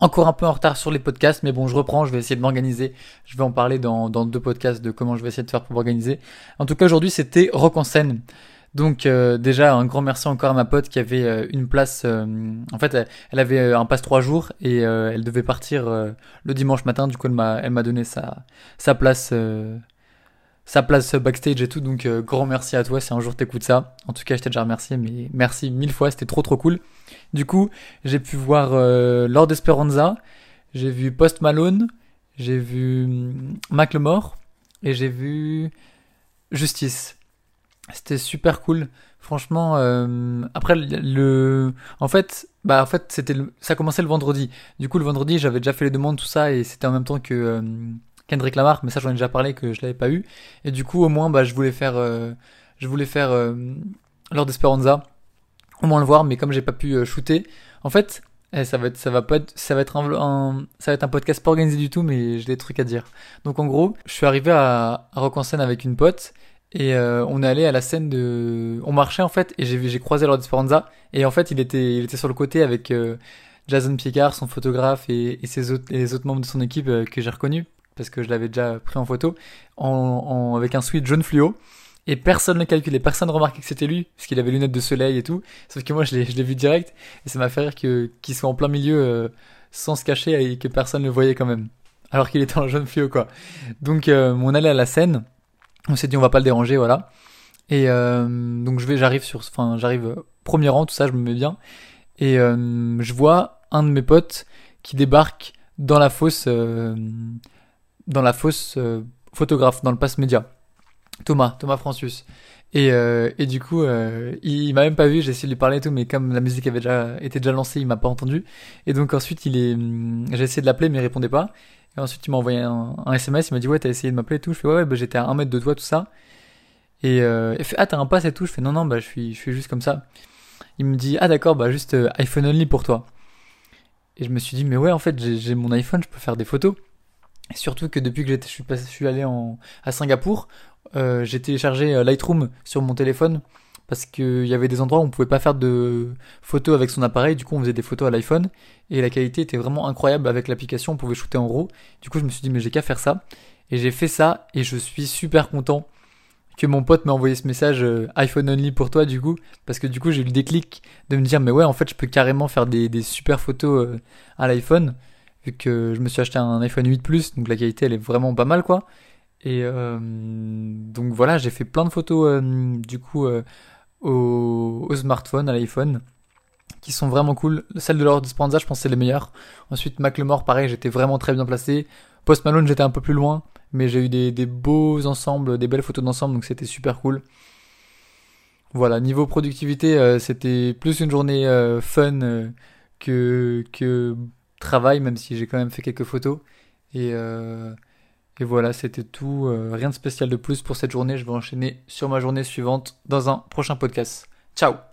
encore un peu en retard sur les podcasts, mais bon, je reprends, je vais essayer de m'organiser. Je vais en parler dans, deux podcasts de comment je vais essayer de faire pour m'organiser. En tout cas, aujourd'hui, c'était Rock en scène. Donc euh, déjà un grand merci encore à ma pote qui avait euh, une place. Euh, en fait, elle, avait un passe trois jours et elle devait partir le dimanche matin. Du coup, elle m'a, donné sa place, sa place backstage et tout. Donc grand merci à toi si un jour t'écoutes ça. En tout cas, je t'ai déjà remercié, mais merci mille fois. C'était trop trop cool. Du coup, j'ai pu voir Lord Esperanza, j'ai vu Post Malone, j'ai vu hum, Macklemore et j'ai vu Justice. C'était super cool. Franchement, euh, après le, en fait, bah en fait c'était, ça commençait le vendredi. Du coup le vendredi j'avais déjà fait les demandes tout ça et c'était en même temps que euh, Kendrick Lamar, mais ça j'en ai déjà parlé que je l'avais pas eu. Et du coup au moins bah je voulais faire, euh, je voulais faire euh, Lord Esperanza, au moins le voir, mais comme j'ai pas pu shooter, en fait eh, ça va être, ça va pas être, ça va être un, ça va être un podcast pas organisé du tout, mais j'ai des trucs à dire. Donc en gros, je suis arrivé à, à Rock en scène avec une pote et euh, on est allé à la scène de, on marchait en fait et j'ai croisé Lord Esperanza et en fait il était il était sur le côté avec euh, Jason Piecard, son photographe et, et ses autres les autres membres de son équipe euh, que j'ai reconnus parce que je l'avais déjà pris en photo en, en avec un sweat jaune fluo et personne ne calculait, personne ne remarquait que c'était lui parce qu'il avait lunettes de soleil et tout. Sauf que moi je l'ai vu direct et ça m'a fait rire que qu'il soit en plein milieu sans se cacher et que personne ne le voyait quand même alors qu'il était en jaune fluo quoi. Donc on allait à la scène on s'est dit on va pas le déranger, voilà. Et euh, donc je vais, j'arrive sur, enfin j'arrive euh, premier rang, tout ça, je me mets bien. Et euh, je vois un de mes potes qui débarque dans la fosse, dans la fosse photographe, dans le passe média. Thomas, Thomas Francius. Et, et du coup, il, m'a même pas vu, j'ai essayé de lui parler et tout, mais comme la musique avait déjà été déjà lancée, il m'a pas entendu. Et donc ensuite, il est, j'ai essayé de l'appeler, mais il répondait pas. Et ensuite, il m'a envoyé un, SMS, il m'a dit, ouais, t'as essayé de m'appeler et tout. Je fais, ouais, ouais bah, j'étais à un mètre de toi, tout ça. Et euh, il fait, ah, t'as un pass et tout. Je fais, non, non, bah, je suis, je suis juste comme ça. Il me dit, ah, d'accord, bah, juste euh, iPhone only pour toi. Et je me suis dit, mais ouais, en fait, j'ai mon iPhone, je peux faire des photos. Surtout que depuis que je suis, je suis allé en, à Singapour, euh, j'ai téléchargé euh, Lightroom sur mon téléphone parce qu'il y avait des endroits où on pouvait pas faire de photos avec son appareil, du coup on faisait des photos à l'iPhone, et la qualité était vraiment incroyable avec l'application, on pouvait shooter en RAW, du coup je me suis dit mais j'ai qu'à faire ça, et j'ai fait ça, et je suis super content que mon pote m'a envoyé ce message euh, iPhone only pour toi du coup, parce que du coup j'ai eu le déclic de me dire mais ouais en fait je peux carrément faire des, super photos euh, à l'iPhone, vu que je me suis acheté un iPhone 8 Plus, donc la qualité elle est vraiment pas mal quoi. Et euh, donc voilà, j'ai fait plein de photos du coup au, smartphone, à l'iPhone, qui sont vraiment cool. Celle de Lord Speranza, je pense c'est les meilleures. Ensuite, McLemore, pareil, j'étais vraiment très bien placé. Post Malone, j'étais un peu plus loin, mais j'ai eu des, des, beaux ensembles, des belles photos d'ensemble, donc c'était super cool. Voilà, niveau productivité, euh, c'était plus une journée euh, fun euh, que, que travail, même si j'ai quand même fait quelques photos. Et et voilà, c'était tout. Euh, rien de spécial de plus pour cette journée. Je vais enchaîner sur ma journée suivante dans un prochain podcast. Ciao